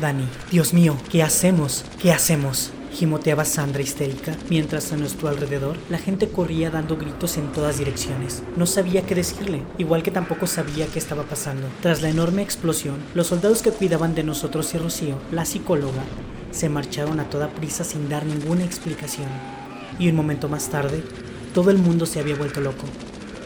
Dani, Dios mío, ¿qué hacemos? ¿Qué hacemos? Gimoteaba Sandra histérica, mientras a nuestro alrededor la gente corría dando gritos en todas direcciones. No sabía qué decirle, igual que tampoco sabía qué estaba pasando. Tras la enorme explosión, los soldados que cuidaban de nosotros y Rocío, la psicóloga, se marcharon a toda prisa sin dar ninguna explicación. Y un momento más tarde, todo el mundo se había vuelto loco.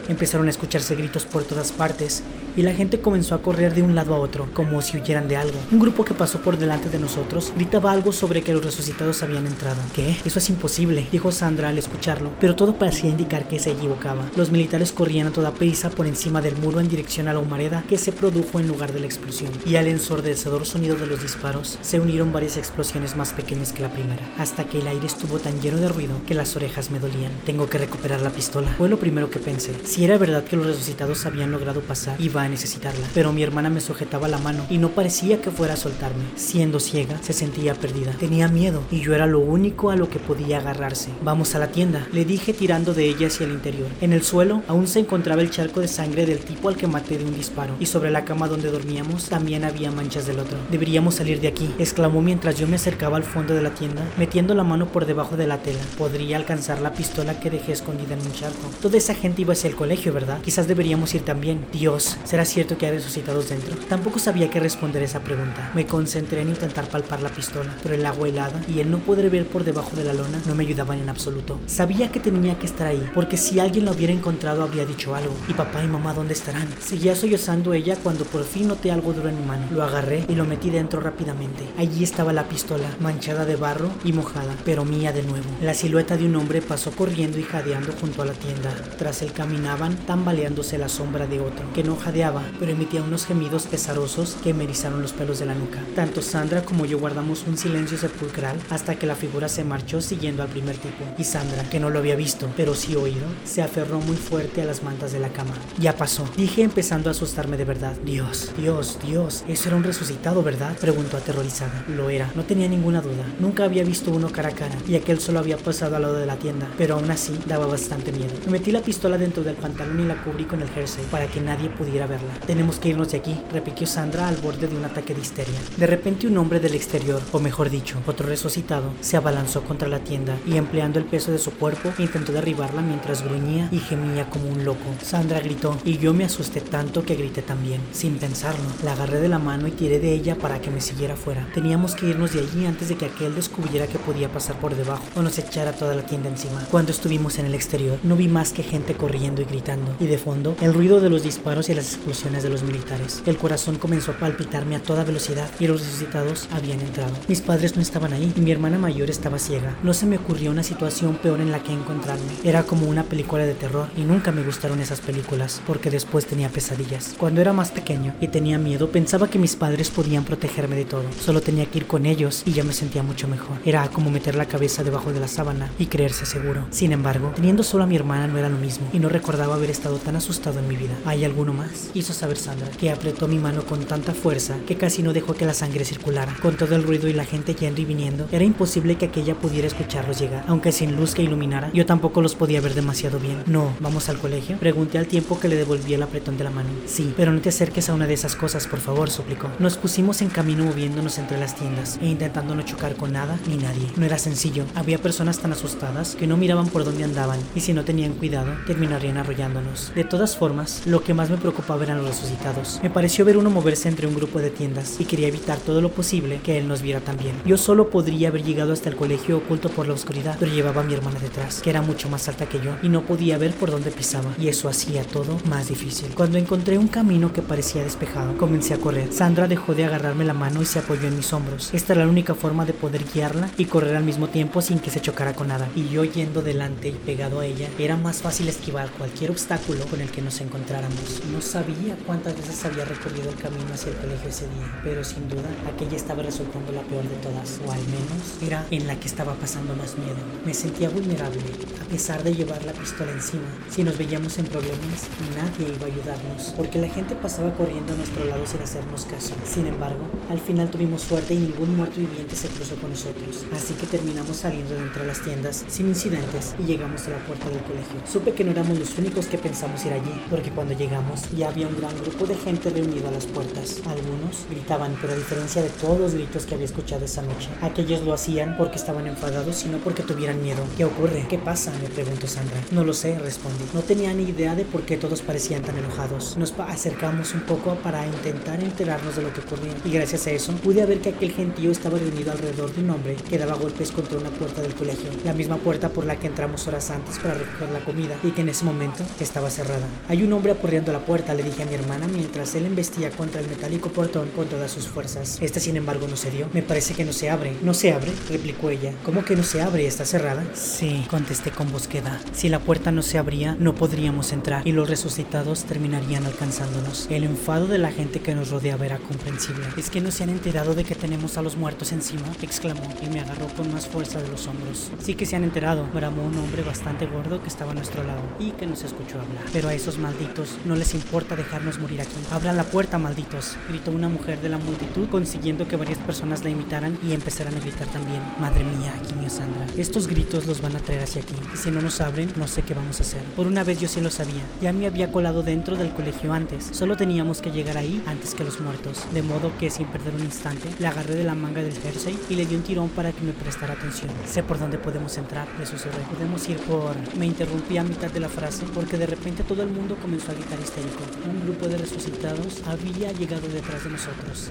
Empezaron a escucharse gritos por todas partes y la gente comenzó a correr de un lado a otro, como si huyeran de algo. Un grupo que pasó por delante de nosotros gritaba algo sobre que los resucitados habían entrado. ¿Qué? Eso es imposible, dijo Sandra al escucharlo, pero todo parecía indicar que se equivocaba. Los militares corrían a toda prisa por encima del muro en dirección a la humareda que se produjo en lugar de la explosión, y al ensordecedor sonido de los disparos se unieron varias explosiones más pequeñas que la primera, hasta que el aire estuvo tan lleno de ruido que las orejas me dolían. Tengo que recuperar la pistola. Fue lo primero que pensé. Si era verdad que los resucitados habían logrado pasar, iba a necesitarla, pero mi hermana me sujetaba la mano y no parecía que fuera a soltarme. Siendo ciega, se sentía perdida. Tenía miedo y yo era lo único a lo que podía agarrarse. Vamos a la tienda, le dije tirando de ella hacia el interior. En el suelo aún se encontraba el charco de sangre del tipo al que maté de un disparo y sobre la cama donde dormíamos también había manchas del otro. Deberíamos salir de aquí, exclamó mientras yo me acercaba al fondo de la tienda, metiendo la mano por debajo de la tela. Podría alcanzar la pistola que dejé escondida en un charco. Toda esa gente iba hacia el colegio, ¿verdad? Quizás deberíamos ir también. Dios, ¿será cierto que hay resucitados dentro? Tampoco sabía qué responder esa pregunta. Me concentré en intentar palpar la pistola, pero el agua helada y el no poder ver por debajo de la lona no me ayudaban en absoluto. Sabía que tenía que estar ahí, porque si alguien lo hubiera encontrado habría dicho algo. ¿Y papá y mamá dónde estarán? Seguía sollozando ella cuando por fin noté algo duro en mi mano. Lo agarré y lo metí dentro rápidamente. Allí estaba la pistola, manchada de barro y mojada, pero mía de nuevo. La silueta de un hombre pasó corriendo y jadeando junto a la tienda. Tras él caminaban tambaleándose la sombra de otro, que no jadeaba, pero emitía unos gemidos pesarosos que me erizaron los pelos de la nuca. Tanto Sandra como yo guardamos un silencio sepulcral hasta que la figura se marchó siguiendo al primer tipo. Y Sandra, que no lo había visto, pero sí oído, se aferró muy fuerte a las mantas de la cama. Ya pasó, dije empezando a asustarme de verdad. Dios, Dios, Dios, eso era un resucitado, ¿verdad? Preguntó aterrorizada. Lo era, no tenía ninguna duda. Nunca había visto uno cara a cara y aquel solo había pasado al lado de la tienda, pero aún así daba bastante miedo. Me metí la pistola dentro del pantalón y la cubrí con el jersey para que nadie pudiera Tenemos que irnos de aquí, repitió Sandra al borde de un ataque de histeria. De repente un hombre del exterior, o mejor dicho, otro resucitado, se abalanzó contra la tienda y empleando el peso de su cuerpo intentó derribarla mientras gruñía y gemía como un loco. Sandra gritó y yo me asusté tanto que grité también, sin pensarlo. La agarré de la mano y tiré de ella para que me siguiera fuera. Teníamos que irnos de allí antes de que aquel descubriera que podía pasar por debajo o nos echara toda la tienda encima. Cuando estuvimos en el exterior, no vi más que gente corriendo y gritando, y de fondo, el ruido de los disparos y las explosiones de los militares. El corazón comenzó a palpitarme a toda velocidad y los resucitados habían entrado. Mis padres no estaban ahí y mi hermana mayor estaba ciega. No se me ocurrió una situación peor en la que encontrarme. Era como una película de terror y nunca me gustaron esas películas porque después tenía pesadillas. Cuando era más pequeño y tenía miedo, pensaba que mis padres podían protegerme de todo. Solo tenía que ir con ellos y ya me sentía mucho mejor. Era como meter la cabeza debajo de la sábana y creerse seguro. Sin embargo, teniendo solo a mi hermana no era lo mismo y no recordaba haber estado tan asustado en mi vida. ¿Hay alguno más? Hizo saber Sandra, que apretó mi mano con tanta fuerza que casi no dejó que la sangre circulara. Con todo el ruido y la gente yendo y viniendo, era imposible que aquella pudiera escucharlos llegar. Aunque sin luz que iluminara, yo tampoco los podía ver demasiado bien. No, ¿vamos al colegio? Pregunté al tiempo que le devolví el apretón de la mano. Sí, pero no te acerques a una de esas cosas, por favor, suplicó. Nos pusimos en camino moviéndonos entre las tiendas e intentando no chocar con nada ni nadie. No era sencillo. Había personas tan asustadas que no miraban por dónde andaban y si no tenían cuidado, terminarían arrollándonos. De todas formas, lo que más me preocupaba eran los resucitados. Me pareció ver uno moverse entre un grupo de tiendas y quería evitar todo lo posible que él nos viera también. Yo solo podría haber llegado hasta el colegio oculto por la oscuridad, pero llevaba a mi hermana detrás, que era mucho más alta que yo y no podía ver por dónde pisaba, y eso hacía todo más difícil. Cuando encontré un camino que parecía despejado, comencé a correr. Sandra dejó de agarrarme la mano y se apoyó en mis hombros. Esta era la única forma de poder guiarla y correr al mismo tiempo sin que se chocara con nada. Y yo yendo delante y pegado a ella, era más fácil esquivar cualquier obstáculo con el que nos encontráramos. No sabía cuántas veces había recorrido el camino hacia el colegio ese día, pero sin duda aquella estaba resultando la peor de todas, o al menos era en la que estaba pasando más miedo. Me sentía vulnerable, a pesar de llevar la pistola encima. Si nos veíamos en problemas, nadie iba a ayudarnos, porque la gente pasaba corriendo a nuestro lado sin hacernos caso. Sin embargo, al final tuvimos suerte y ningún muerto viviente se cruzó con nosotros, así que terminamos saliendo de entre las tiendas sin incidentes y llegamos a la puerta del colegio. Supe que no éramos los únicos que pensamos ir allí, porque cuando llegamos ya había un gran grupo de gente reunido a las puertas. Algunos gritaban, pero a diferencia de todos los gritos que había escuchado esa noche, aquellos lo hacían porque estaban enfadados y no porque tuvieran miedo. ¿Qué ocurre? ¿Qué pasa? me preguntó Sandra. No lo sé, respondí. No tenía ni idea de por qué todos parecían tan enojados. Nos acercamos un poco para intentar enterarnos de lo que ocurría y gracias a eso pude ver que aquel gentío estaba reunido alrededor de un hombre que daba golpes contra una puerta del colegio, la misma puerta por la que entramos horas antes para recoger la comida y que en ese momento estaba cerrada. Hay un hombre apurriendo la puerta, le dije a mi hermana mientras él embestía contra el metálico portón con todas sus fuerzas. Este sin embargo no se dio. Me parece que no se abre. ¿No se abre? replicó ella. ¿Cómo que no se abre? ¿Está cerrada? Sí, contesté con bosqueda. Si la puerta no se abría, no podríamos entrar y los resucitados terminarían alcanzándonos. El enfado de la gente que nos rodeaba era comprensible. ¿Es que no se han enterado de que tenemos a los muertos encima? exclamó y me agarró con más fuerza de los hombros. Sí que se han enterado, bramó un hombre bastante gordo que estaba a nuestro lado y que nos escuchó hablar. Pero a esos malditos no les importa dejarnos morir aquí. Abran la puerta, malditos, gritó una mujer de la multitud, consiguiendo que varias personas la imitaran y empezaran a gritar también. Madre mía, gimió Sandra. Estos gritos los van a traer hacia aquí. Si no nos abren, no sé qué vamos a hacer. Por una vez yo sí lo sabía. Ya me había colado dentro del colegio antes. Solo teníamos que llegar ahí antes que los muertos. De modo que sin perder un instante, le agarré de la manga del jersey y le di un tirón para que me prestara atención. Sé por dónde podemos entrar, le susurré. Podemos ir por... Me interrumpí a mitad de la frase porque de repente todo el mundo comenzó a gritar histérico. Un grupo de resucitados había llegado detrás de nosotros.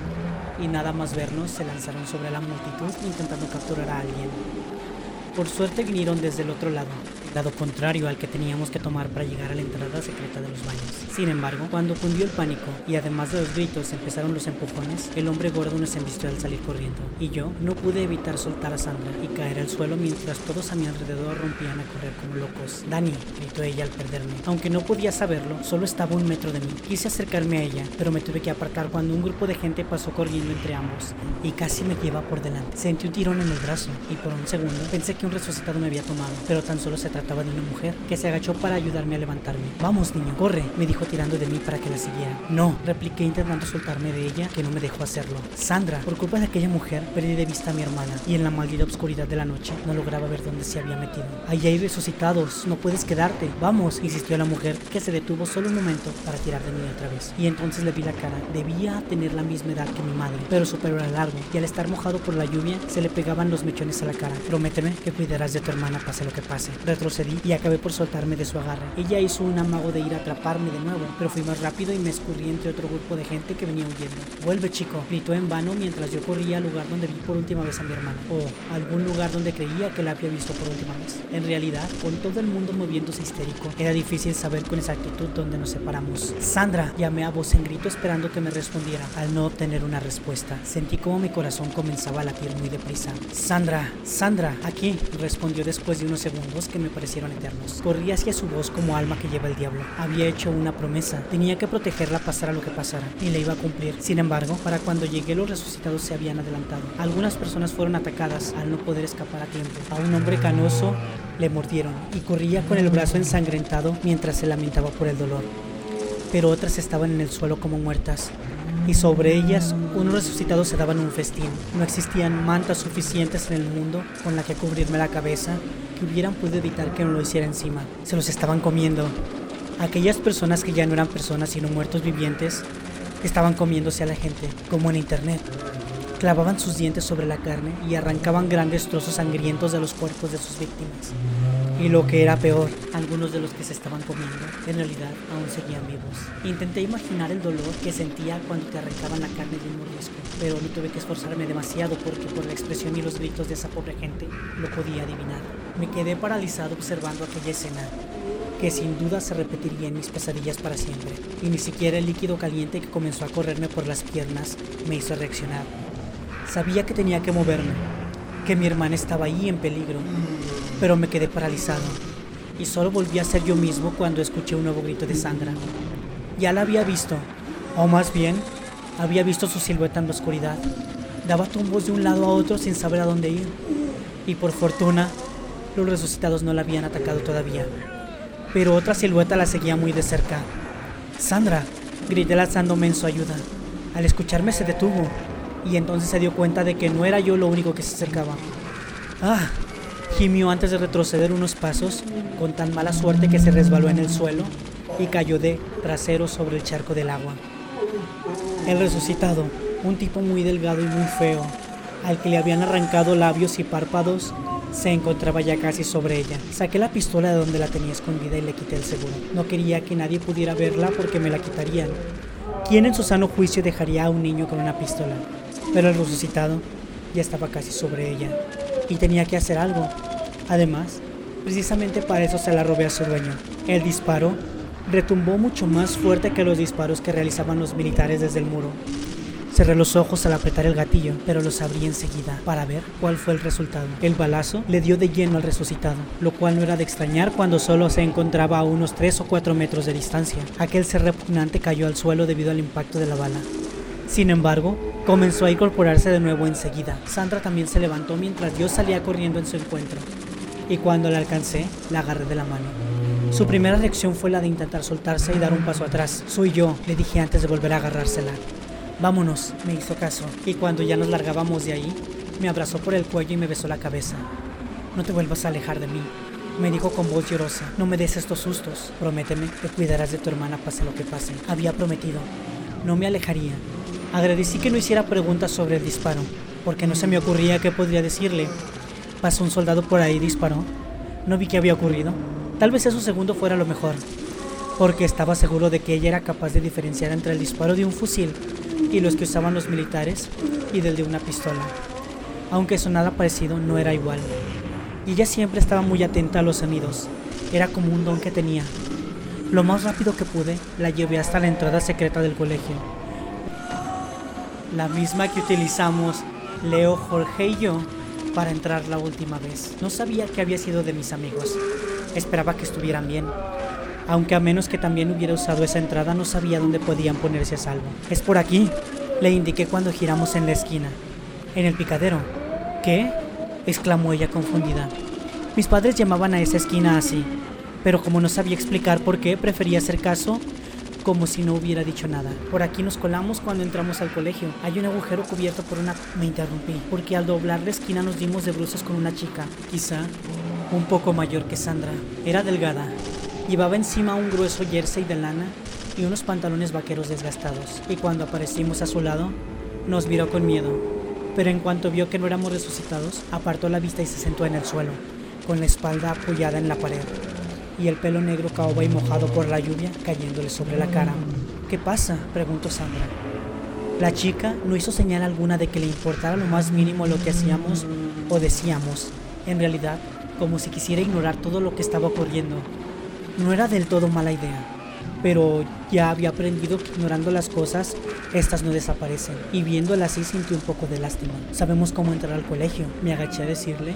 Y nada más vernos, se lanzaron sobre la multitud intentando capturar a alguien. Por suerte vinieron desde el otro lado, lado contrario al que teníamos que tomar para llegar a la entrada secreta de los baños. Sin embargo, cuando cundió el pánico y además de los gritos empezaron los empujones, el hombre gordo nos embistió al salir corriendo, y yo no pude evitar soltar a Sandra y caer al suelo mientras todos a mi alrededor rompían a correr como locos. Dani, gritó ella al perderme. Aunque no podía saberlo, solo estaba un metro de mí. Quise acercarme a ella, pero me tuve que apartar cuando un grupo de gente pasó corriendo entre ambos y casi me lleva por delante. Sentí un tirón en el brazo y por un segundo pensé que un resucitado me había tomado, pero tan solo se trataba de una mujer que se agachó para ayudarme a levantarme. Vamos, niño, corre, me dijo tirando de mí para que la siguiera. No, repliqué intentando soltarme de ella, que no me dejó hacerlo. Sandra, por culpa de aquella mujer, perdí de vista a mi hermana y en la maldita oscuridad de la noche no lograba ver dónde se había metido. Ahí hay resucitados, no puedes quedarte. Vamos, insistió la mujer, que se detuvo solo un momento para tirar de mí otra vez. Y entonces le vi la cara. Debía tener la misma edad que mi madre, pero su pelo era largo y al estar mojado por la lluvia se le pegaban los mechones a la cara. Prométeme que cuidarás de tu hermana pase lo que pase. Retrocedí y acabé por soltarme de su agarre. Ella hizo un amago de ir a atraparme de nuevo, pero fui más rápido y me escurrí entre otro grupo de gente que venía huyendo. Vuelve, chico, gritó en vano mientras yo corría al lugar donde vi por última vez a mi hermana, o algún lugar donde creía que la había visto por última vez. En realidad, con todo el mundo moviéndose histérico, era difícil saber con exactitud dónde nos separamos. Sandra, llamé a voz en grito esperando que me respondiera. Al no obtener una respuesta, sentí como mi corazón comenzaba a latir muy deprisa. Sandra, Sandra, aquí, respondió después de unos segundos que me eternos. Corrí hacia su voz como alma que lleva el diablo. Había hecho una promesa, tenía que protegerla pasara lo que pasara, y la iba a cumplir. Sin embargo, para cuando llegué los resucitados se habían adelantado. Algunas personas fueron atacadas al no poder escapar a tiempo. A un hombre canoso le mordieron y corría con el brazo ensangrentado mientras se lamentaba por el dolor. Pero otras estaban en el suelo como muertas y sobre ellas unos resucitados se daban un festín. No existían mantas suficientes en el mundo con la que cubrirme la cabeza que hubieran podido evitar que no lo hiciera encima. Se los estaban comiendo. Aquellas personas que ya no eran personas sino muertos vivientes estaban comiéndose a la gente, como en internet. Clavaban sus dientes sobre la carne y arrancaban grandes trozos sangrientos de los cuerpos de sus víctimas. Y lo que era peor, algunos de los que se estaban comiendo en realidad aún seguían vivos. Intenté imaginar el dolor que sentía cuando te arrancaban la carne de un mordisco, pero no tuve que esforzarme demasiado porque por la expresión y los gritos de esa pobre gente lo podía adivinar. Me quedé paralizado observando aquella escena, que sin duda se repetiría en mis pesadillas para siempre, y ni siquiera el líquido caliente que comenzó a correrme por las piernas me hizo reaccionar. Sabía que tenía que moverme, que mi hermana estaba ahí en peligro, pero me quedé paralizado y solo volví a ser yo mismo cuando escuché un nuevo grito de Sandra. Ya la había visto, o más bien, había visto su silueta en la oscuridad. Daba tumbos de un lado a otro sin saber a dónde ir. Y por fortuna, los resucitados no la habían atacado todavía. Pero otra silueta la seguía muy de cerca. Sandra, grité lanzándome en su ayuda. Al escucharme se detuvo y entonces se dio cuenta de que no era yo lo único que se acercaba. Ah, gimió antes de retroceder unos pasos, con tan mala suerte que se resbaló en el suelo y cayó de trasero sobre el charco del agua. El resucitado, un tipo muy delgado y muy feo, al que le habían arrancado labios y párpados, se encontraba ya casi sobre ella. Saqué la pistola de donde la tenía escondida y le quité el seguro. No quería que nadie pudiera verla porque me la quitarían. ¿Quién en su sano juicio dejaría a un niño con una pistola? Pero el resucitado ya estaba casi sobre ella y tenía que hacer algo. Además, precisamente para eso se la robé a su dueño. El disparo retumbó mucho más fuerte que los disparos que realizaban los militares desde el muro. Cerré los ojos al apretar el gatillo, pero los abrí enseguida para ver cuál fue el resultado. El balazo le dio de lleno al resucitado, lo cual no era de extrañar cuando solo se encontraba a unos 3 o 4 metros de distancia. Aquel ser repugnante cayó al suelo debido al impacto de la bala. Sin embargo, comenzó a incorporarse de nuevo enseguida. Sandra también se levantó mientras yo salía corriendo en su encuentro, y cuando la alcancé, la agarré de la mano. Su primera reacción fue la de intentar soltarse y dar un paso atrás. Soy yo, le dije antes de volver a agarrársela. Vámonos, me hizo caso, y cuando ya nos largábamos de ahí, me abrazó por el cuello y me besó la cabeza. No te vuelvas a alejar de mí, me dijo con voz llorosa. No me des estos sustos. Prométeme que cuidarás de tu hermana pase lo que pase. Había prometido. No me alejaría. Agradecí que no hiciera preguntas sobre el disparo, porque no se me ocurría qué podría decirle. Pasó un soldado por ahí y disparó. No vi qué había ocurrido. Tal vez eso segundo fuera lo mejor, porque estaba seguro de que ella era capaz de diferenciar entre el disparo de un fusil y los que usaban los militares y del de una pistola. Aunque sonara parecido, no era igual. Y ella siempre estaba muy atenta a los sonidos. Era como un don que tenía. Lo más rápido que pude, la llevé hasta la entrada secreta del colegio. La misma que utilizamos Leo, Jorge y yo para entrar la última vez. No sabía qué había sido de mis amigos. Esperaba que estuvieran bien, aunque a menos que también hubiera usado esa entrada no sabía dónde podían ponerse a salvo. Es por aquí, le indiqué cuando giramos en la esquina. En el picadero. ¿Qué? exclamó ella confundida. Mis padres llamaban a esa esquina así, pero como no sabía explicar por qué, prefería hacer caso como si no hubiera dicho nada. Por aquí nos colamos cuando entramos al colegio. Hay un agujero cubierto por una... Me interrumpí, porque al doblar la esquina nos dimos de bruces con una chica, quizá un poco mayor que Sandra. Era delgada, Llevaba encima un grueso jersey de lana y unos pantalones vaqueros desgastados, y cuando aparecimos a su lado, nos miró con miedo. Pero en cuanto vio que no éramos resucitados, apartó la vista y se sentó en el suelo, con la espalda apoyada en la pared, y el pelo negro caoba y mojado por la lluvia cayéndole sobre la cara. ¿Qué pasa? preguntó Sandra. La chica no hizo señal alguna de que le importara lo más mínimo lo que hacíamos o decíamos, en realidad, como si quisiera ignorar todo lo que estaba ocurriendo. No era del todo mala idea, pero ya había aprendido que ignorando las cosas, estas no desaparecen. Y viéndola así sentí un poco de lástima. Sabemos cómo entrar al colegio, me agaché a decirle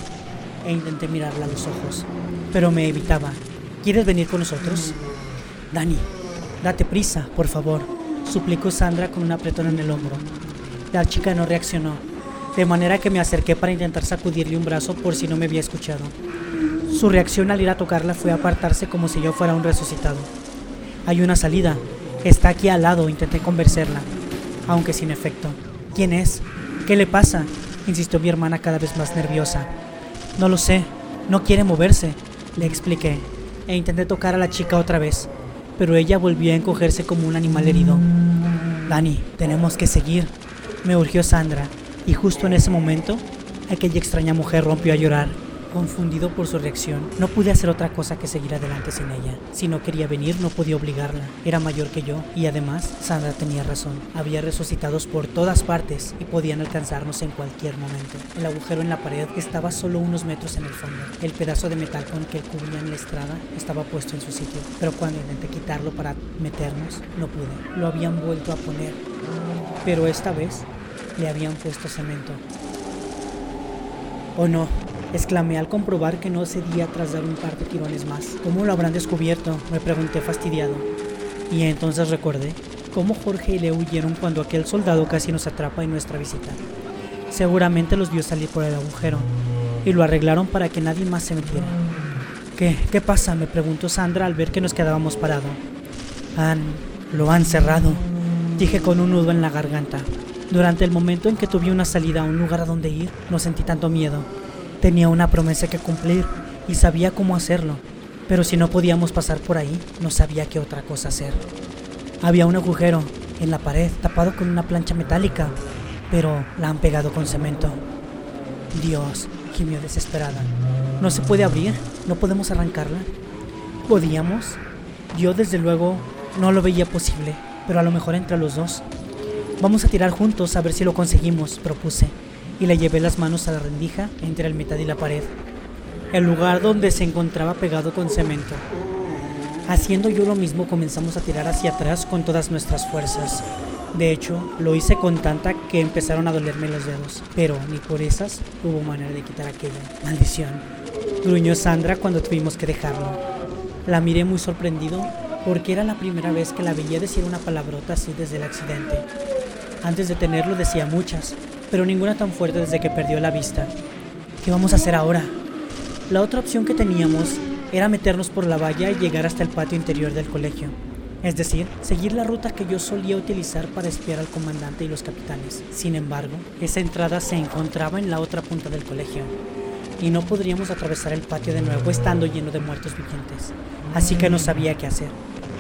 e intenté mirarla a los ojos, pero me evitaba. ¿Quieres venir con nosotros? Dani, date prisa, por favor, suplicó Sandra con un apretón en el hombro. La chica no reaccionó, de manera que me acerqué para intentar sacudirle un brazo por si no me había escuchado. Su reacción al ir a tocarla fue apartarse como si yo fuera un resucitado. Hay una salida. Está aquí al lado, intenté convencerla, aunque sin efecto. ¿Quién es? ¿Qué le pasa? insistió mi hermana cada vez más nerviosa. No lo sé, no quiere moverse, le expliqué, e intenté tocar a la chica otra vez, pero ella volvió a encogerse como un animal herido. Dani, tenemos que seguir, me urgió Sandra, y justo en ese momento, aquella extraña mujer rompió a llorar. Confundido por su reacción, no pude hacer otra cosa que seguir adelante sin ella. Si no quería venir, no podía obligarla. Era mayor que yo y además, Sandra tenía razón. Había resucitados por todas partes y podían alcanzarnos en cualquier momento. El agujero en la pared estaba solo unos metros en el fondo. El pedazo de metal con que cubrían la estrada estaba puesto en su sitio, pero cuando intenté quitarlo para meternos, no pude. Lo habían vuelto a poner, pero esta vez le habían puesto cemento. ¿O no? Exclamé al comprobar que no cedía tras dar un par de tirones más. ¿Cómo lo habrán descubierto? me pregunté fastidiado. Y entonces recordé cómo Jorge y le huyeron cuando aquel soldado casi nos atrapa en nuestra visita. Seguramente los vio salir por el agujero y lo arreglaron para que nadie más se metiera. ¿Qué? ¿Qué pasa? me preguntó Sandra al ver que nos quedábamos parados. Han... lo han cerrado, dije con un nudo en la garganta. Durante el momento en que tuve una salida a un lugar a donde ir, no sentí tanto miedo. Tenía una promesa que cumplir y sabía cómo hacerlo. Pero si no podíamos pasar por ahí, no sabía qué otra cosa hacer. Había un agujero en la pared tapado con una plancha metálica, pero la han pegado con cemento. Dios, gimió desesperada. ¿No se puede abrir? ¿No podemos arrancarla? ¿Podíamos? Yo desde luego no lo veía posible, pero a lo mejor entre los dos. Vamos a tirar juntos a ver si lo conseguimos, propuse, y le llevé las manos a la rendija entre el metal y la pared, el lugar donde se encontraba pegado con cemento. Haciendo yo lo mismo comenzamos a tirar hacia atrás con todas nuestras fuerzas. De hecho, lo hice con tanta que empezaron a dolerme los dedos, pero ni por esas hubo manera de quitar aquella maldición. Gruñó Sandra cuando tuvimos que dejarlo. La miré muy sorprendido porque era la primera vez que la veía decir una palabrota así desde el accidente. Antes de tenerlo decía muchas, pero ninguna tan fuerte desde que perdió la vista. ¿Qué vamos a hacer ahora? La otra opción que teníamos era meternos por la valla y llegar hasta el patio interior del colegio. Es decir, seguir la ruta que yo solía utilizar para espiar al comandante y los capitanes. Sin embargo, esa entrada se encontraba en la otra punta del colegio y no podríamos atravesar el patio de nuevo estando lleno de muertos vivientes. Así que no sabía qué hacer.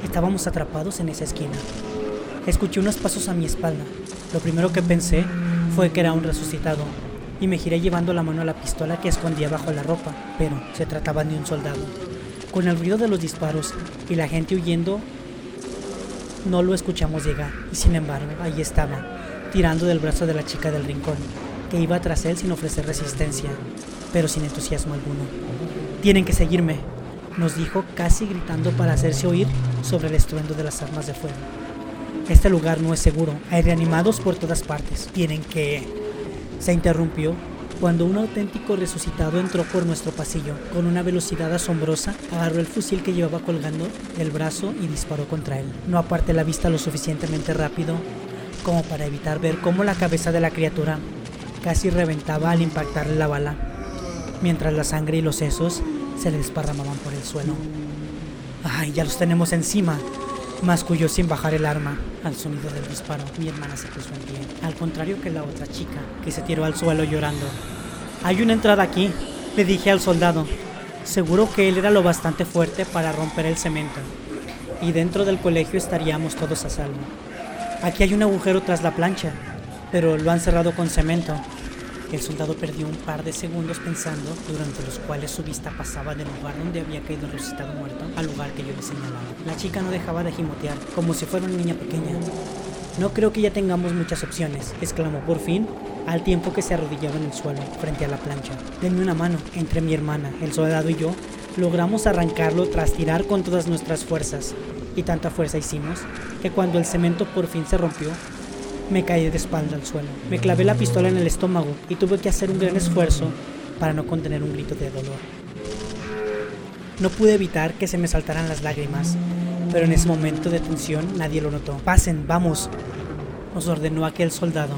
Estábamos atrapados en esa esquina. Escuché unos pasos a mi espalda. Lo primero que pensé fue que era un resucitado y me giré llevando la mano a la pistola que escondía bajo la ropa, pero se trataba de un soldado. Con el ruido de los disparos y la gente huyendo, no lo escuchamos llegar, y sin embargo, ahí estaba, tirando del brazo de la chica del rincón, que iba tras él sin ofrecer resistencia, pero sin entusiasmo alguno. Tienen que seguirme, nos dijo casi gritando para hacerse oír sobre el estruendo de las armas de fuego. Este lugar no es seguro, hay reanimados por todas partes. Tienen que... Se interrumpió cuando un auténtico resucitado entró por nuestro pasillo. Con una velocidad asombrosa, agarró el fusil que llevaba colgando del brazo y disparó contra él. No aparté la vista lo suficientemente rápido como para evitar ver cómo la cabeza de la criatura casi reventaba al impactarle la bala, mientras la sangre y los sesos se le desparramaban por el suelo. ¡Ay, ya los tenemos encima! Masculló sin bajar el arma. Al sonido del disparo, mi hermana se puso en pie, al contrario que la otra chica, que se tiró al suelo llorando. Hay una entrada aquí, le dije al soldado. Seguro que él era lo bastante fuerte para romper el cemento, y dentro del colegio estaríamos todos a salvo. Aquí hay un agujero tras la plancha, pero lo han cerrado con cemento. El soldado perdió un par de segundos pensando, durante los cuales su vista pasaba del lugar donde había caído el resucitado muerto al lugar que yo le señalaba. La chica no dejaba de gimotear, como si fuera una niña pequeña. No creo que ya tengamos muchas opciones, exclamó por fin, al tiempo que se arrodillaba en el suelo, frente a la plancha. Denme una mano. Entre mi hermana, el soldado y yo, logramos arrancarlo tras tirar con todas nuestras fuerzas. Y tanta fuerza hicimos, que cuando el cemento por fin se rompió, me caí de espalda al suelo. Me clavé la pistola en el estómago y tuve que hacer un gran esfuerzo para no contener un grito de dolor. No pude evitar que se me saltaran las lágrimas, pero en ese momento de tensión nadie lo notó. Pasen, vamos, nos ordenó aquel soldado,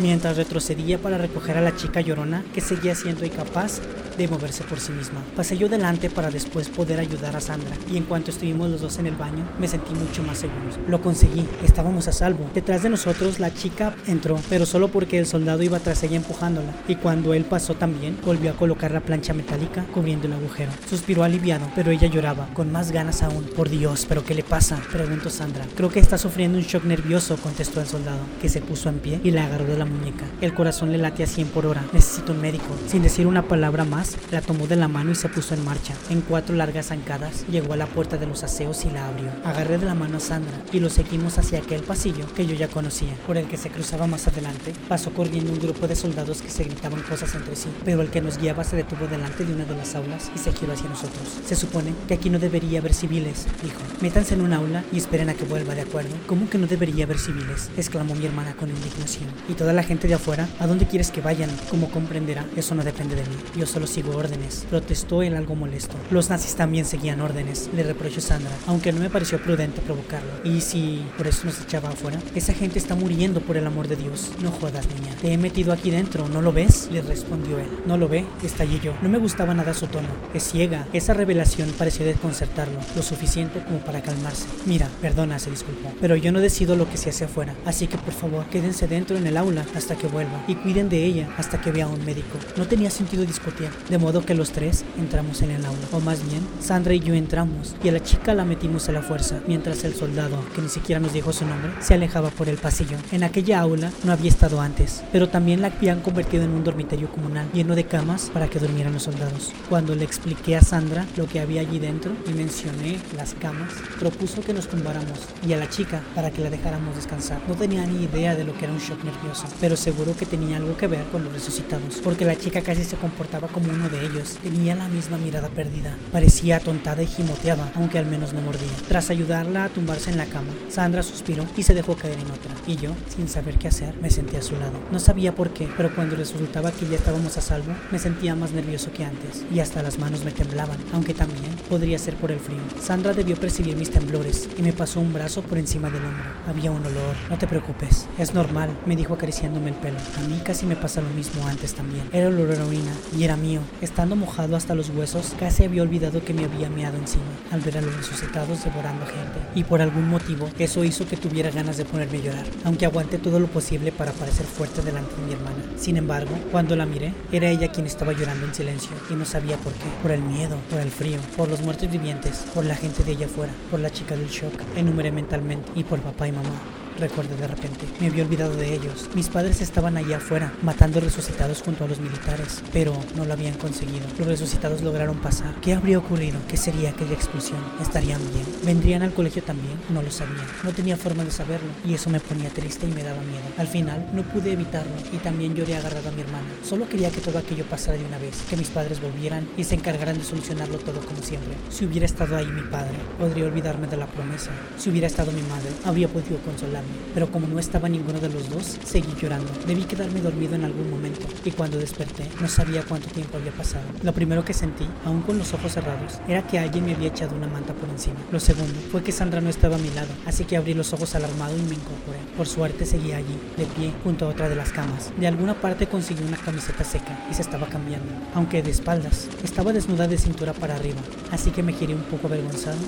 mientras retrocedía para recoger a la chica llorona que seguía siendo incapaz de moverse por sí misma. Pasé yo delante para después poder ayudar a Sandra y en cuanto estuvimos los dos en el baño me sentí mucho más seguro. Lo conseguí, estábamos a salvo. Detrás de nosotros la chica entró, pero solo porque el soldado iba tras ella empujándola y cuando él pasó también volvió a colocar la plancha metálica cubriendo el agujero. Suspiró aliviado, pero ella lloraba, con más ganas aún. Por Dios, ¿pero qué le pasa? Preguntó Sandra. Creo que está sufriendo un shock nervioso, contestó el soldado, que se puso en pie y la agarró de la muñeca. El corazón le late a 100 por hora. Necesito un médico. Sin decir una palabra más, la tomó de la mano y se puso en marcha. En cuatro largas zancadas, llegó a la puerta de los aseos y la abrió. Agarré de la mano a Sandra y lo seguimos hacia aquel pasillo que yo ya conocía. Por el que se cruzaba más adelante, pasó corriendo un grupo de soldados que se gritaban cosas entre sí, pero el que nos guiaba se detuvo delante de una de las aulas y se giró hacia nosotros. Se supone que aquí no debería haber civiles, dijo. Métanse en un aula y esperen a que vuelva, ¿de acuerdo? ¿Cómo que no debería haber civiles? exclamó mi hermana con indignación. ¿Y toda la gente de afuera? ¿A dónde quieres que vayan? Como comprenderá, eso no depende de mí. Yo solo sigo orden protestó él algo molesto. Los nazis también seguían órdenes, le reprochó Sandra, aunque no me pareció prudente provocarlo. ¿Y si por eso nos echaba afuera? Esa gente está muriendo por el amor de Dios. No jodas, niña. Te he metido aquí dentro, ¿no lo ves? Le respondió él. No lo ve, estallé yo. No me gustaba nada su tono. Es ciega. Esa revelación pareció desconcertarlo, lo suficiente como para calmarse. Mira, perdona, se disculpó, pero yo no decido lo que se hace afuera, así que por favor quédense dentro en el aula hasta que vuelva y cuiden de ella hasta que vea a un médico. No tenía sentido discutir, de modo que los tres entramos en el aula, o más bien, Sandra y yo entramos y a la chica la metimos a la fuerza, mientras el soldado, que ni siquiera nos dijo su nombre, se alejaba por el pasillo. En aquella aula no había estado antes, pero también la habían convertido en un dormitorio comunal lleno de camas para que durmieran los soldados. Cuando le expliqué a Sandra lo que había allí dentro y mencioné las camas, propuso que nos tumbáramos y a la chica para que la dejáramos descansar. No tenía ni idea de lo que era un shock nervioso, pero seguro que tenía algo que ver con los resucitados, porque la chica casi se comportaba como uno de ellos. Tenía la misma mirada perdida, parecía atontada y gimoteaba, aunque al menos no mordía. Tras ayudarla a tumbarse en la cama, Sandra suspiró y se dejó caer en otra, y yo, sin saber qué hacer, me senté a su lado. No sabía por qué, pero cuando resultaba que ya estábamos a salvo, me sentía más nervioso que antes, y hasta las manos me temblaban, aunque también podría ser por el frío. Sandra debió percibir mis temblores y me pasó un brazo por encima del hombro. Había un olor. No te preocupes, es normal, me dijo acariciándome el pelo. A mí casi me pasa lo mismo antes también. Era olor a heroína y era mío. Estando mojado hasta los huesos, casi había olvidado que me había meado encima al ver a los resucitados devorando gente. Y por algún motivo, eso hizo que tuviera ganas de ponerme a llorar, aunque aguanté todo lo posible para parecer fuerte delante de mi hermana. Sin embargo, cuando la miré, era ella quien estaba llorando en silencio y no sabía por qué. Por el miedo, por el frío, por los muertos vivientes, por la gente de ella afuera, por la chica del shock, enumeré mentalmente, y por papá y mamá. Recuerdo de repente, me había olvidado de ellos. Mis padres estaban allá afuera, matando resucitados junto a los militares, pero no lo habían conseguido. Los resucitados lograron pasar. ¿Qué habría ocurrido? ¿Qué sería aquella explosión? ¿Estarían bien? ¿Vendrían al colegio también? No lo sabía. No tenía forma de saberlo, y eso me ponía triste y me daba miedo. Al final, no pude evitarlo, y también lloré agarrado a mi hermana. Solo quería que todo aquello pasara de una vez, que mis padres volvieran y se encargaran de solucionarlo todo como siempre. Si hubiera estado ahí mi padre, podría olvidarme de la promesa. Si hubiera estado mi madre, habría podido consolarme pero como no estaba ninguno de los dos, seguí llorando. Debí quedarme dormido en algún momento, y cuando desperté, no sabía cuánto tiempo había pasado. Lo primero que sentí, aún con los ojos cerrados, era que alguien me había echado una manta por encima. Lo segundo fue que Sandra no estaba a mi lado, así que abrí los ojos alarmado y me incorporé. Por suerte seguía allí, de pie, junto a otra de las camas. De alguna parte conseguí una camiseta seca y se estaba cambiando, aunque de espaldas. Estaba desnuda de cintura para arriba, así que me giré un poco avergonzado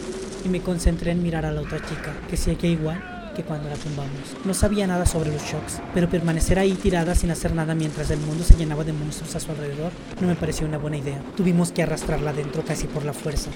y me concentré en mirar a la otra chica, que seguía igual que cuando la tumbamos. No sabía nada sobre los shocks, pero permanecer ahí tirada sin hacer nada mientras el mundo se llenaba de monstruos a su alrededor no me pareció una buena idea. Tuvimos que arrastrarla dentro casi por la fuerza.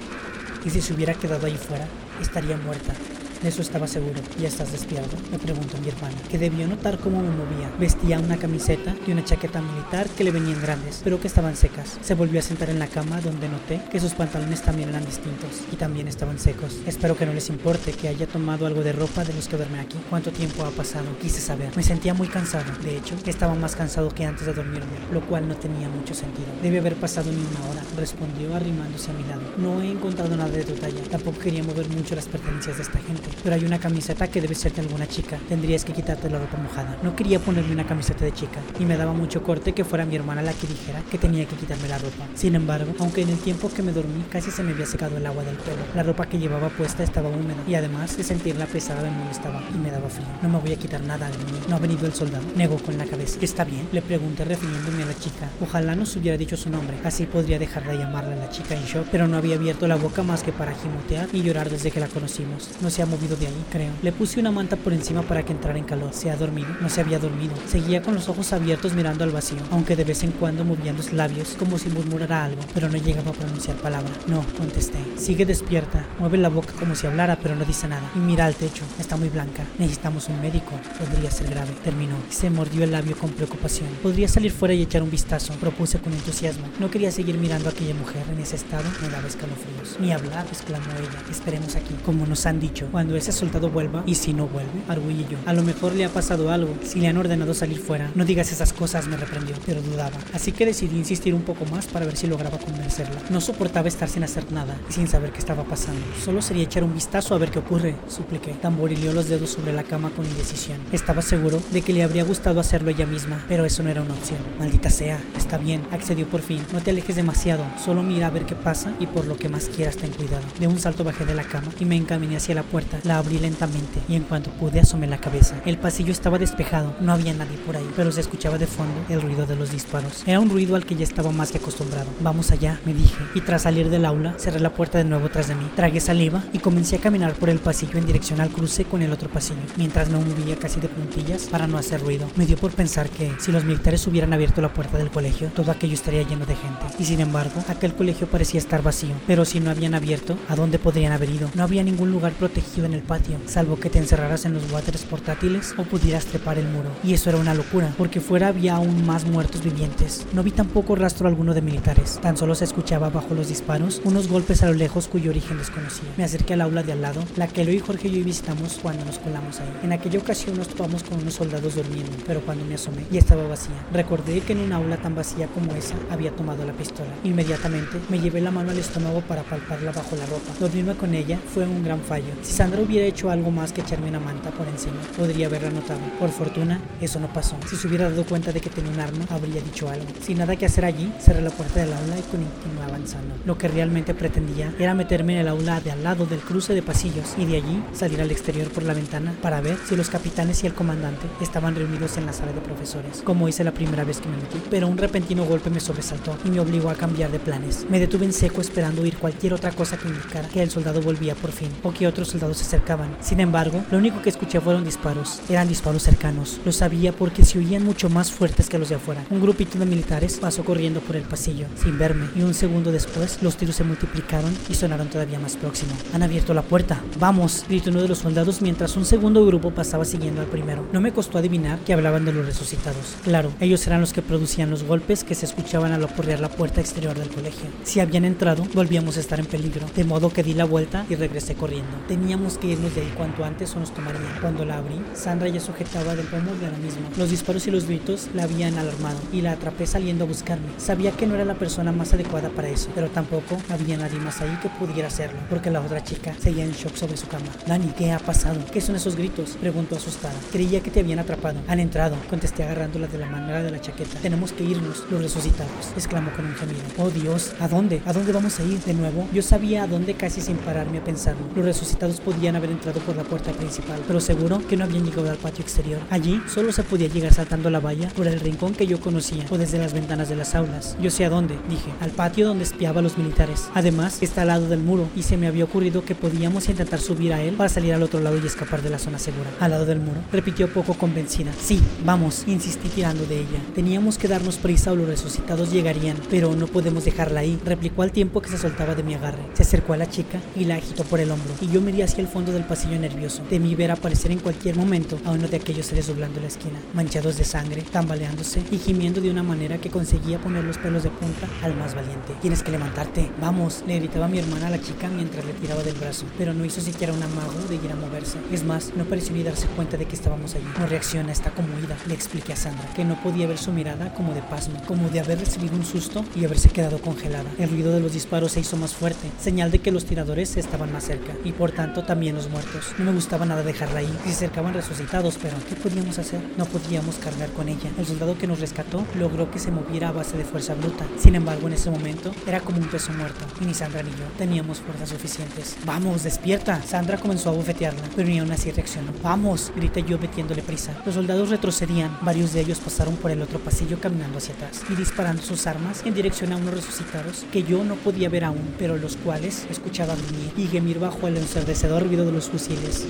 Y si se hubiera quedado ahí fuera, estaría muerta. De eso estaba seguro. ¿Ya estás despierto? Me preguntó mi hermana, que debió notar cómo me movía. Vestía una camiseta y una chaqueta militar que le venían grandes, pero que estaban secas. Se volvió a sentar en la cama donde noté que sus pantalones también eran distintos y también estaban secos. Espero que no les importe que haya tomado algo de ropa de los que duermen aquí. ¿Cuánto tiempo ha pasado? Quise saber. Me sentía muy cansado. De hecho, estaba más cansado que antes de dormirme, lo cual no tenía mucho sentido. Debe haber pasado ni una hora, respondió arrimándose a mi lado. No he encontrado nada de tu talla. Tampoco quería mover mucho las pertenencias de esta gente pero hay una camiseta que debe ser de alguna chica. Tendrías que quitarte la ropa mojada. No quería ponerme una camiseta de chica y me daba mucho corte que fuera mi hermana la que dijera que tenía que quitarme la ropa. Sin embargo, aunque en el tiempo que me dormí casi se me había secado el agua del pelo, la ropa que llevaba puesta estaba húmeda y además de sentirla pesada me molestaba y me daba frío. No me voy a quitar nada de mí. No ha venido el soldado. Negó con la cabeza. ¿Está bien? Le pregunté refiriéndome a la chica. Ojalá nos hubiera dicho su nombre. Así podría dejar de llamarla la chica en shock, pero no había abierto la boca más que para gimotear y llorar desde que la conocimos. No se ha movido de ahí, creo. Le puse una manta por encima para que entrara en calor. ¿Se ha dormido? No se había dormido. Seguía con los ojos abiertos mirando al vacío, aunque de vez en cuando movía los labios como si murmurara algo, pero no llegaba a pronunciar palabra. No, contesté. Sigue despierta. Mueve la boca como si hablara, pero no dice nada. Y mira al techo. Está muy blanca. Necesitamos un médico. Podría ser grave. Terminó. Se mordió el labio con preocupación. Podría salir fuera y echar un vistazo. Propuse con entusiasmo. No quería seguir mirando a aquella mujer en ese estado. Me daba escalofríos. Ni hablar, exclamó ella. Esperemos aquí. Como nos han dicho, cuando ese soldado vuelva, y si no vuelve, arguí. A lo mejor le ha pasado algo, si le han ordenado salir fuera. No digas esas cosas, me reprendió, pero dudaba. Así que decidí insistir un poco más para ver si lograba convencerla. No soportaba estar sin hacer nada y sin saber qué estaba pasando. Solo sería echar un vistazo a ver qué ocurre, supliqué. Tamborileó los dedos sobre la cama con indecisión. Estaba seguro de que le habría gustado hacerlo ella misma, pero eso no era una opción. Maldita sea, está bien, accedió por fin. No te alejes demasiado, solo mira a ver qué pasa y por lo que más quieras ten cuidado. De un salto bajé de la cama y me encaminé hacia la puerta La abrí lentamente y en cuanto pude asomé la cabeza. El pasillo estaba despejado, no había nadie por ahí, pero se escuchaba de fondo el ruido de los disparos. Era un ruido al que ya estaba más que acostumbrado. Vamos allá, me dije, y tras salir del aula, cerré la puerta de nuevo tras de mí. Tragué saliva y comencé a caminar por el pasillo en dirección al cruce con el otro pasillo, mientras me movía casi de puntillas para no hacer ruido. Me dio por pensar que si los militares hubieran abierto la puerta del colegio, todo aquello estaría lleno de gente. Y sin embargo, aquel colegio parecía estar vacío. Pero si no habían abierto, ¿a dónde podrían haber ido? No había ningún lugar protegido en el patio, salvo que te encerraras en los wateres portátiles o pudieras trepar el muro. Y eso era una locura, porque fuera había aún más muertos vivientes. No vi tampoco rastro alguno de militares, tan solo se escuchaba bajo los disparos unos golpes a lo lejos cuyo origen desconocía. Me acerqué al aula de al lado, la que Eloy, Jorge y yo visitamos cuando nos colamos ahí. En aquella ocasión nos topamos con unos soldados durmiendo, pero cuando me asomé ya estaba vacía. Recordé que en un aula tan vacía como esa había tomado la pistola. Inmediatamente me llevé la mano al estómago para palparla bajo la ropa. Dormirme con ella fue un gran fallo. Si Sandra hubiera hecho algo más que echarme una manta por encima, podría haberla notado. Por fortuna, eso no pasó. Si se hubiera dado cuenta de que tenía un arma, habría dicho algo. Sin nada que hacer allí, cerré la puerta del aula y continué avanzando. Lo que realmente pretendía era meterme en el aula de al lado del cruce de pasillos y de allí salir al exterior por la ventana para ver si los capitanes y el comandante estaban reunidos en la sala de profesores, como hice la primera vez que me metí. Pero un repentino golpe me sobresaltó y me obligó a cambiar de planes. Me detuve en seco esperando oír cualquier otra cosa que indicara que el soldado volvía por fin o que otros soldados acercaban. Sin embargo, lo único que escuché fueron disparos. Eran disparos cercanos. Lo sabía porque se oían mucho más fuertes que los de afuera. Un grupito de militares pasó corriendo por el pasillo, sin verme, y un segundo después los tiros se multiplicaron y sonaron todavía más próximo. Han abierto la puerta. ¡Vamos! gritó uno de los soldados mientras un segundo grupo pasaba siguiendo al primero. No me costó adivinar que hablaban de los resucitados. Claro, ellos eran los que producían los golpes que se escuchaban al aporrear la puerta exterior del colegio. Si habían entrado, volvíamos a estar en peligro, de modo que di la vuelta y regresé corriendo. Teníamos que irnos de ahí cuanto antes o nos tomarían. Cuando la abrí, Sandra ya sujetaba del pomo de la misma. Los disparos y los gritos la habían alarmado y la atrapé saliendo a buscarme. Sabía que no era la persona más adecuada para eso, pero tampoco había nadie más ahí que pudiera hacerlo, porque la otra chica seguía en shock sobre su cama. Dani, ¿qué ha pasado? ¿Qué son esos gritos? Preguntó asustada. Creía que te habían atrapado. Han entrado, contesté agarrándola de la manera de la chaqueta. Tenemos que irnos, los resucitados, exclamó con un gemido. Oh Dios, ¿a dónde? ¿A dónde vamos a ir? De nuevo, yo sabía a dónde casi sin pararme a pensarlo. Los resucitados podían haber entrado por la puerta principal, pero seguro que no habían llegado al patio exterior. Allí solo se podía llegar saltando la valla por el rincón que yo conocía o desde las ventanas de las aulas. Yo sé a dónde, dije, al patio donde espiaba a los militares. Además, está al lado del muro y se me había ocurrido que podíamos intentar subir a él para salir al otro lado y escapar de la zona segura. Al lado del muro, repitió poco convencida. Sí, vamos, insistí tirando de ella. Teníamos que darnos prisa o los resucitados llegarían, pero no podemos dejarla ahí, replicó al tiempo que se soltaba de mi agarre. Se acercó a la chica y la agitó por el hombro, y yo miré hacia el fondo del pasillo nervioso. Temí ver aparecer en cualquier momento a uno de aquellos seres doblando la esquina, manchados de sangre, tambaleándose y gimiendo de una manera que conseguía poner los pelos de punta al más valiente. Tienes que levantarte, vamos, le gritaba mi hermana a la chica mientras le tiraba del brazo, pero no hizo siquiera un amago de ir a moverse. Es más, no pareció ni darse cuenta de que estábamos allí. No reacciona, está como ida, le expliqué a Sandra, que no podía ver su mirada como de pasmo, como de haber recibido un susto y haberse quedado congelada. El ruido de los disparos se hizo más fuerte, señal de que los tiradores estaban más cerca, y por tanto también los muertos. No me gustaba nada dejarla ahí, se acercaban resucitados, pero ¿qué podíamos hacer? No podíamos cargar con ella. El soldado que nos rescató logró que se moviera a base de fuerza bruta. Sin embargo, en ese momento era como un peso muerto, y ni Sandra ni yo teníamos fuerzas suficientes. ¡Vamos, despierta! Sandra comenzó a bofetearla, pero ni aún así reaccionó. ¡Vamos! grité yo metiéndole prisa. Los soldados retrocedían, varios de ellos pasaron por el otro pasillo caminando hacia atrás y disparando sus armas en dirección a unos resucitados que yo no podía ver aún, pero los cuales escuchaba gruñir y gemir bajo el ensordecedor ruido de los fusiles.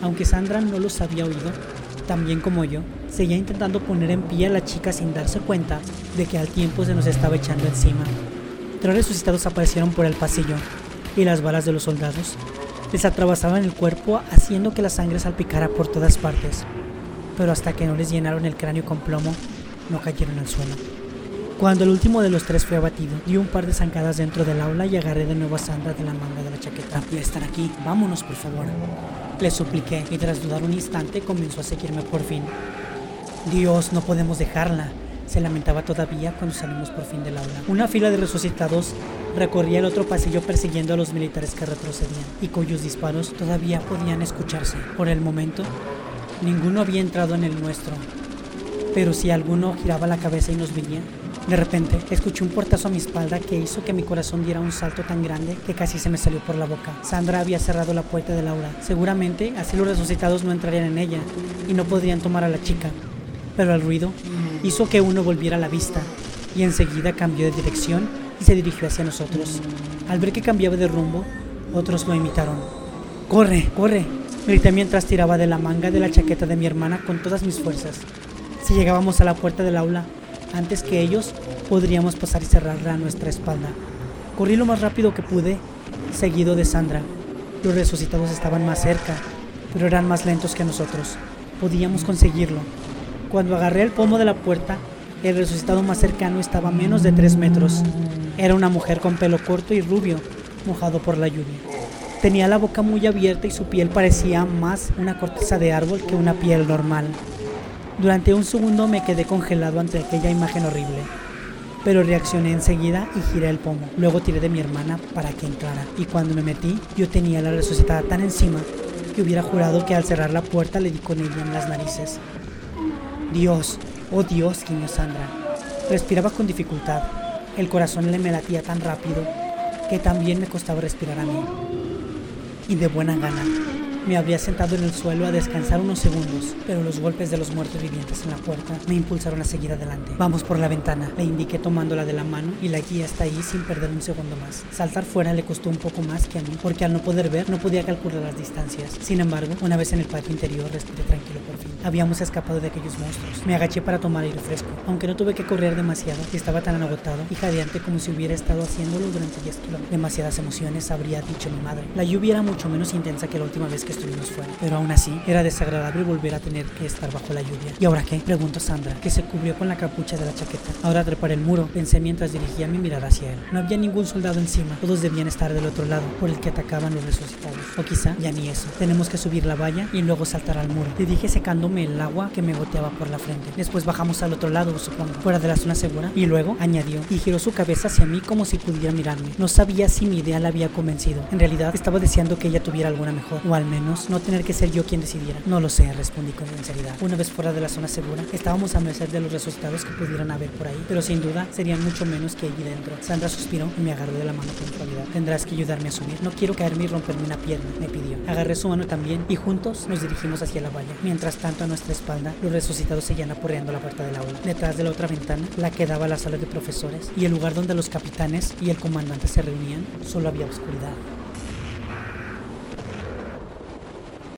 Aunque Sandra no los había oído, también como yo, seguía intentando poner en pie a la chica sin darse cuenta de que al tiempo se nos estaba echando encima. Tres resucitados aparecieron por el pasillo y las balas de los soldados les atravesaban el cuerpo haciendo que la sangre salpicara por todas partes. Pero hasta que no les llenaron el cráneo con plomo, no cayeron al suelo. Cuando el último de los tres fue abatido, di un par de zancadas dentro del aula y agarré de nuevo a Sandra de la manga de la chaqueta. Ya están aquí, vámonos por favor. Le supliqué y tras dudar un instante comenzó a seguirme por fin. Dios, no podemos dejarla. Se lamentaba todavía cuando salimos por fin del aula. Una fila de resucitados recorría el otro pasillo persiguiendo a los militares que retrocedían y cuyos disparos todavía podían escucharse. Por el momento, ninguno había entrado en el nuestro, pero si alguno giraba la cabeza y nos veía, de repente, escuché un portazo a mi espalda que hizo que mi corazón diera un salto tan grande que casi se me salió por la boca. Sandra había cerrado la puerta de Laura. Seguramente así los resucitados no entrarían en ella y no podrían tomar a la chica. Pero el ruido hizo que uno volviera la vista y enseguida cambió de dirección y se dirigió hacia nosotros. Al ver que cambiaba de rumbo, otros lo imitaron. ¡Corre, corre! Grité mientras tiraba de la manga de la chaqueta de mi hermana con todas mis fuerzas. Si llegábamos a la puerta del aula, antes que ellos, podríamos pasar y cerrarla a nuestra espalda. Corrí lo más rápido que pude, seguido de Sandra. Los resucitados estaban más cerca, pero eran más lentos que nosotros. Podíamos conseguirlo. Cuando agarré el pomo de la puerta, el resucitado más cercano estaba a menos de tres metros. Era una mujer con pelo corto y rubio, mojado por la lluvia. Tenía la boca muy abierta y su piel parecía más una corteza de árbol que una piel normal. Durante un segundo me quedé congelado ante aquella imagen horrible, pero reaccioné enseguida y giré el pomo. Luego tiré de mi hermana para que entrara, y cuando me metí, yo tenía la resucitada tan encima que hubiera jurado que al cerrar la puerta le di con ella en las narices. Dios, oh Dios, gimió Sandra. Respiraba con dificultad. El corazón le me latía tan rápido que también me costaba respirar a mí. Y de buena gana. Me habría sentado en el suelo a descansar unos segundos, pero los golpes de los muertos vivientes en la puerta me impulsaron a seguir adelante. Vamos por la ventana, le indiqué tomándola de la mano y la guía hasta ahí sin perder un segundo más. Saltar fuera le costó un poco más que a mí, porque al no poder ver no podía calcular las distancias. Sin embargo, una vez en el patio interior respiré tranquilo por fin. Habíamos escapado de aquellos monstruos. Me agaché para tomar aire fresco, aunque no tuve que correr demasiado y estaba tan agotado y jadeante como si hubiera estado haciéndolo durante 10 kilómetros. Demasiadas emociones, habría dicho mi madre. La lluvia era mucho menos intensa que la última vez que pero aún así era desagradable volver a tener que estar bajo la lluvia. ¿Y ahora qué? Preguntó Sandra, que se cubrió con la capucha de la chaqueta. Ahora trepar el muro, pensé mientras dirigía mi mirada hacia él. No había ningún soldado encima, todos debían estar del otro lado, por el que atacaban los resucitados. O quizá ya ni eso. Tenemos que subir la valla y luego saltar al muro. Le dije secándome el agua que me goteaba por la frente. Después bajamos al otro lado, supongo, fuera de la zona segura. Y luego añadió y giró su cabeza hacia mí como si pudiera mirarme. No sabía si mi idea la había convencido. En realidad estaba deseando que ella tuviera alguna mejor, o al no tener que ser yo quien decidiera. No lo sé, respondí con sinceridad. Una vez fuera de la zona segura, estábamos a merced de los resultados que pudieran haber por ahí, pero sin duda serían mucho menos que allí dentro. Sandra suspiró y me agarró de la mano con suavidad. Tendrás que ayudarme a subir. No quiero caerme y romperme una pierna, me pidió. Agarré su mano también y juntos nos dirigimos hacia la valla. Mientras tanto, a nuestra espalda, los resucitados seguían aporreando la puerta del aula. Detrás de la otra ventana, la que daba la sala de profesores y el lugar donde los capitanes y el comandante se reunían, solo había oscuridad.